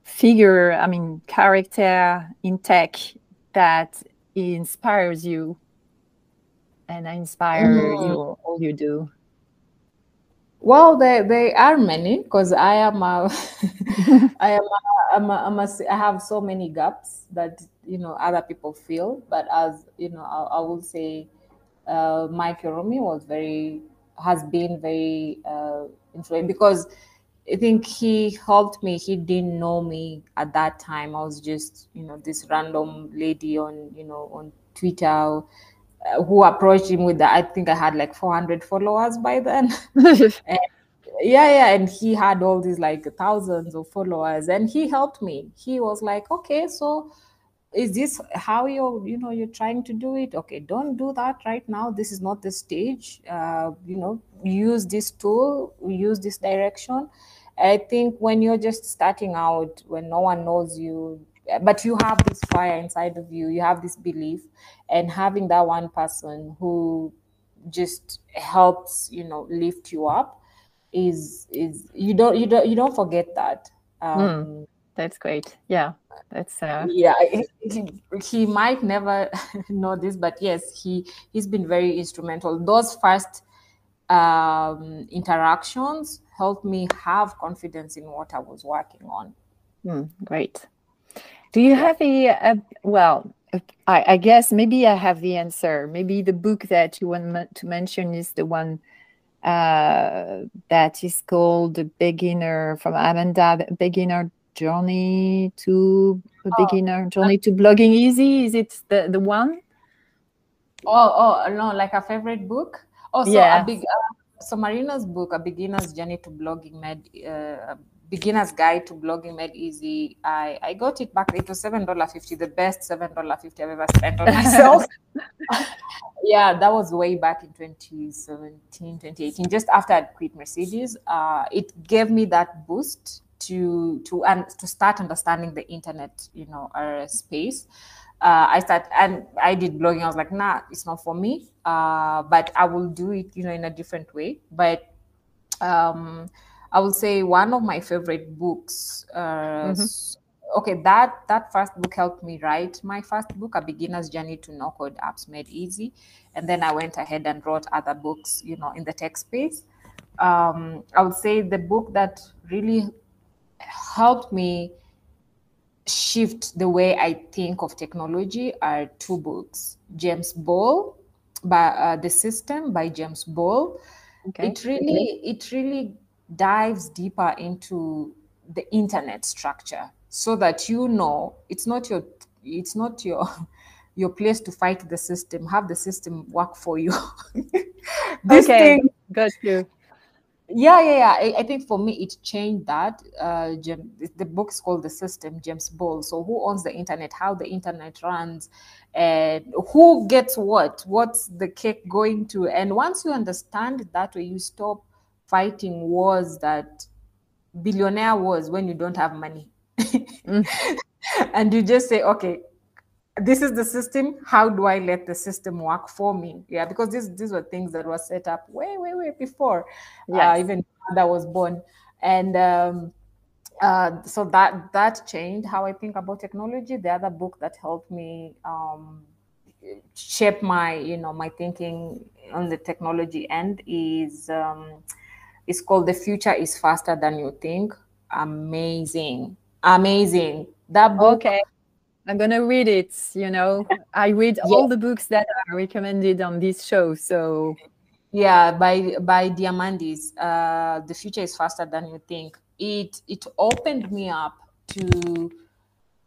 figure, I mean, character in tech that inspires you and I inspire mm-hmm. you all you do? Well, there, there are many because I am a, I am a, I'm a, I'm a, I have so many gaps that you know other people feel. But as you know, I, I will say, uh, Mike Oromi was very has been very uh, influential because I think he helped me. He didn't know me at that time. I was just, you know, this random lady on, you know, on Twitter uh, who approached him with that. I think I had like 400 followers by then. and, yeah, yeah. And he had all these like thousands of followers and he helped me. He was like, okay, so is this how you're you know you're trying to do it okay don't do that right now this is not the stage uh, you know use this tool use this direction i think when you're just starting out when no one knows you but you have this fire inside of you you have this belief and having that one person who just helps you know lift you up is is you don't you don't you don't forget that um, mm that's great. Yeah, that's uh... yeah. He, he might never know this, but yes, he he's been very instrumental. Those first um, interactions helped me have confidence in what I was working on. Mm, great. Do you have a, a well? I, I, guess maybe I have the answer. Maybe the book that you want to mention is the one uh, that is called "The Beginner" from Amanda Beginner journey to a oh, beginner journey to blogging easy is it the the one oh oh no like a favorite book Also, so yeah. a big uh, so marina's book a beginner's journey to blogging made uh, beginner's guide to blogging made easy i i got it back it was seven dollar fifty the best seven dollar fifty i've ever spent on myself. Yeah that was way back in 2017 2018 just after i'd quit mercedes. Uh, it gave me that boost to to and to start understanding the internet you know uh, space uh, I start and I did blogging. I was like, nah, it's not for me. Uh, but I will do it, you know, in a different way. But um, I will say one of my favorite books. Uh, mm-hmm. Okay, that that first book helped me write my first book, A Beginner's Journey to No Code Apps Made Easy, and then I went ahead and wrote other books, you know, in the tech space. Um, I would say the book that really helped me shift the way I think of technology are two books James Ball by uh, The System by James Ball. Okay. It really it really dives deeper into the internet structure so that you know it's not your it's not your your place to fight the system have the system work for you this okay thing, got you yeah yeah yeah. I, I, think for me it changed that uh Jim, the book's called the system james ball. So who owns the internet how the internet runs and who gets what what's the cake going to? And once you understand that way you stop fighting wars that billionaire wars when you don't have money. Mm. and you just say okay this is the system. How do i let the system work for me? Yeah because these these were things that were set up way way way before uh, yes. uh, even that was born. And um, uh, so that that changed how i think about technology. The other book that helped me um, shape my you know my thinking on the technology end is um, it's called the future is faster than you think. Amazing. Amazing. That book okay I'm gonna read it. You know, I read yeah. all the books that are recommended on this show. So, yeah, by by Diamandis, uh, the future is faster than you think. It it opened me up to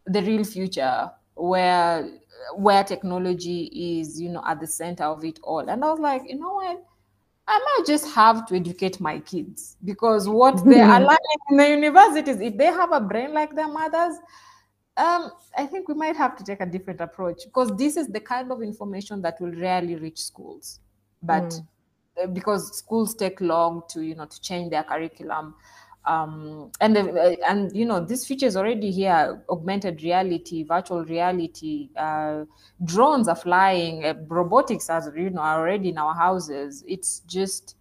the real future where where technology is, you know, at the center of it all. And I was like, you know what? I might just have to educate my kids because what they are learning in the universities, if they have a brain like their mothers, um, I think we might have to take a different approach because this is the kind of information that will rarely reach schools. But mm. Uh, because schools take long to you know to change their curriculum, um, and uh, and you know this future is already here: augmented reality, virtual reality, uh, drones are flying, uh, robotics as you know are already in our houses. It's just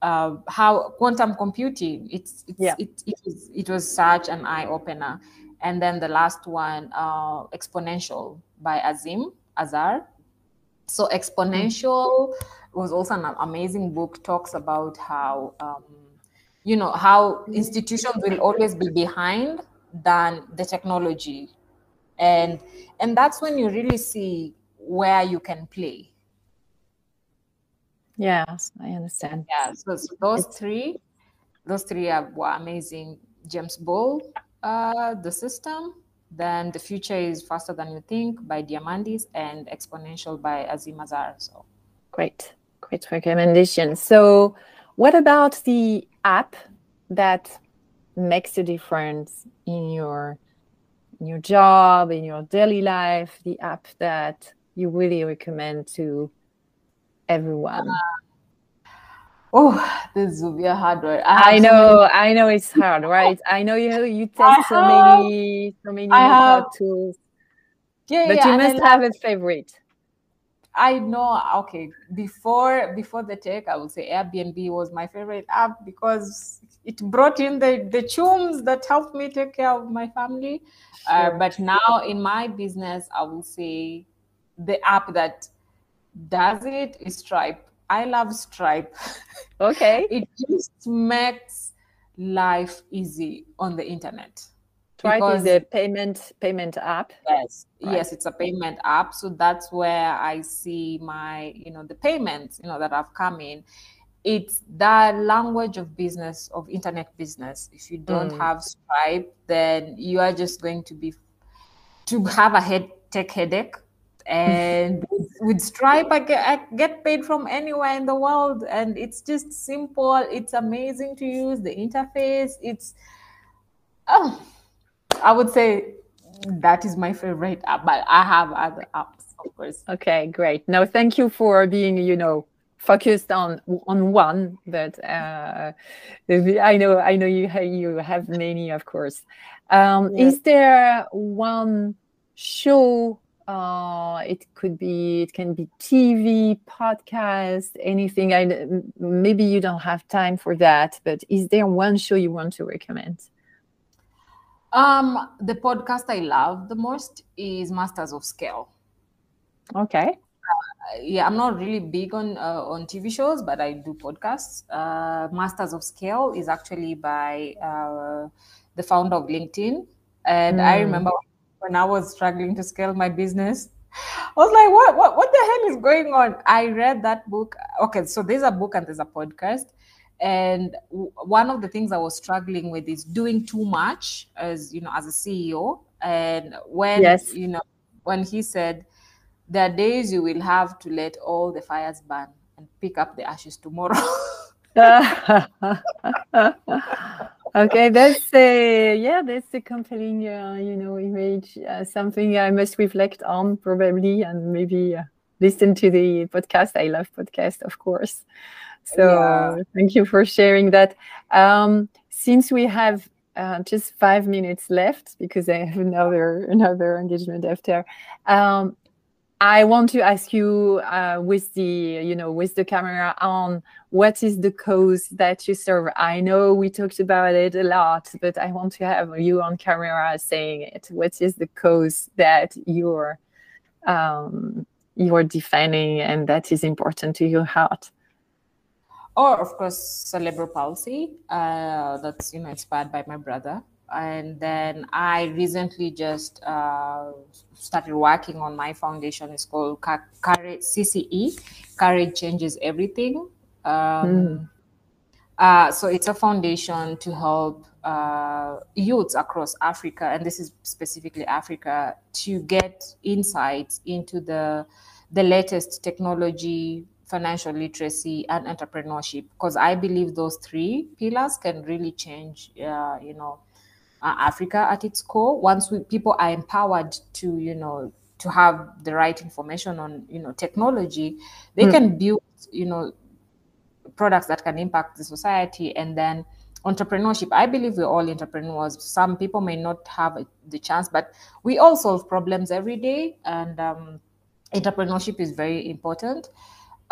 uh, how quantum computing. It's, it's yeah. it, it, was, it was such an eye opener and then the last one, uh, Exponential by Azeem Azhar. So Exponential was also an amazing book. Talks about how um, you know how institutions will always be behind than the technology, and and that's when you really see where you can play. Yes, I understand. Yeah, so, so those it's... three those three are, were amazing. James Ball, uh, the system, then the future is faster than you think by Diamandis and exponential by Azeem Azhar. So great, great recommendation. So, what about the app that makes a difference in your in your job, in your daily life? The app that you really recommend to everyone. Uh, Oh, this will be a hard one. I, I know, I know it's hard, right? I know you you test so many so many have, tools. Yeah, but yeah, you must have a favorite. I know. Okay, before before the tech, I would say Airbnb was my favorite app because it brought in the the chums that helped me take care of my family. Uh, sure. Uh, but now in my business, I will say the app that does it is Stripe I love Stripe. Okay. it just makes life easy on the internet. Stripe is a payment payment app. Yes, right. yes, it's a payment app. So that's where I see my, you know, the payments, you know, that have come in. It's the language of business, of internet business. If you don't mm. have Stripe, then you are just going to be to have a head tech headache and with stripe I get, I get paid from anywhere in the world and it's just simple. It's amazing to use the interface. It's oh i would say that is my favorite app but i have other apps of course. Okay great. Now, thank you for being you know focused on on one but uh i know i know you have, you have many of course. Um yeah. is there one show uh, it could be it can be tv podcast anything. I maybe you don't have time for that but is there one show you want to recommend? Um the podcast i love the most is masters of scale. Okay. Uh, yeah i'm not really big on uh, on tv shows but i do podcasts. Uh, masters of scale is actually by uh, the founder of linkedin. And mm. i remember when I was struggling to scale my business. I was like, what, what, what the hell is going on? I read that book. Okay, so there's a book and there's a podcast. And one of the things I was struggling with is doing too much as, you know, as a CEO. And when, yes. you know, when he said, there are days you will have to let all the fires burn and pick up the ashes tomorrow. okay that's a yeah that's a compelling uh, you know image uh, something i must reflect on probably and maybe uh, listen to the podcast. I love podcast of course. So yeah. thank you for sharing that. Um, since we have uh, just five minutes left because i have another another engagement after um, I want to ask you uh, with the you know with the camera on what is the cause that you serve? I know we talked about it a lot but I want to have you on camera saying it. What is the cause that you're um, you're defining and that is important to your heart? Or of course cerebral palsy uh, that's you know inspired by my brother and then I recently just uh, started working on my foundation. It's called Courage CCE. Courage changes everything. Um, mm. uh, so it's a foundation to help uh, youths across Africa, and this is specifically Africa, to get insights into the the latest technology, financial literacy, and entrepreneurship. Because I believe those three pillars can really change, uh, you know uh, Africa at its core. Once we, people are empowered to, you know, to have the right information on, you know, technology, they mm. can build, you know, products that can impact the society and then entrepreneurship i believe we're all entrepreneurs some people may not have the chance but we all solve problems every day and um, entrepreneurship is very important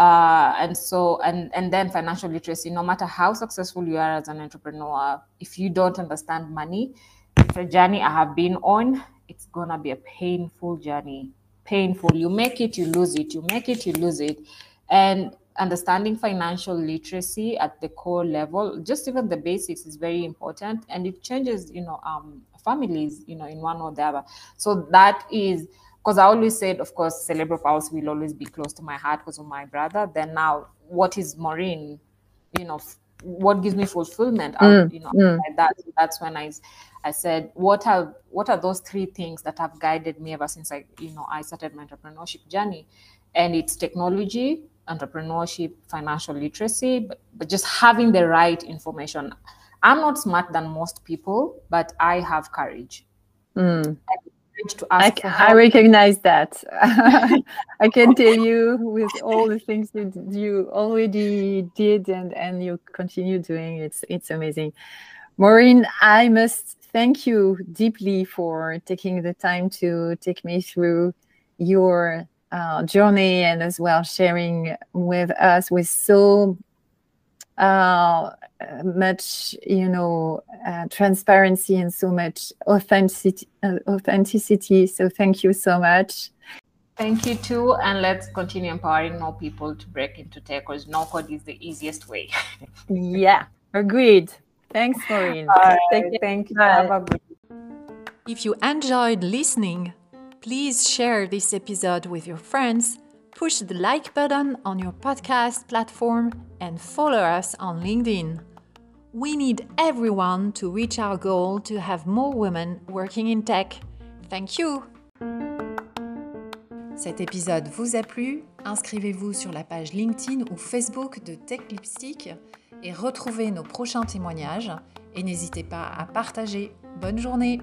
uh, and so and and then financial literacy no matter how successful you are as an entrepreneur if you don't understand money it's a journey i have been on. It's gonna be a painful journey painful. You make it you lose it. You make it you lose it. And understanding financial literacy at the core level just even the basics is very important. And it changes you know um, families you know in one or the other. So that is because I always said, of course, cerebral palsy will always be close to my heart because of my brother. Then now, what is Maureen, you know, what gives me fulfillment mm, you know mm. like that that's when i i said what are what are those three things that have guided me ever since i you know i started my entrepreneurship journey and it's technology entrepreneurship financial literacy but, but just having the right information i'm not smart than most people but i have courage mm to ask I, I recognize that. I can tell you with all the things you, you already did and, and you continue doing, it's, it's amazing. Maureen, I must thank you deeply for taking the time to take me through your uh, journey and as well sharing with us with so uh, much, you know, uh, transparency and so much authenticity, uh, authenticity. So thank you so much. Thank you too, and let's continue empowering more people to break into tech because no code is the easiest way. yeah, agreed. Thanks, Maureen. Right, thank you. Have a good. If you enjoyed listening, please share this episode with your friends push the like button on your podcast platform and follow us on LinkedIn. We need everyone to reach our goal to have more women working in tech. Thank you! Cet épisode vous a plu? Inscrivez-vous sur la page LinkedIn ou Facebook de Tech Lipstick et retrouvez nos prochains témoignages. Et n'hésitez pas à partager. Bonne journée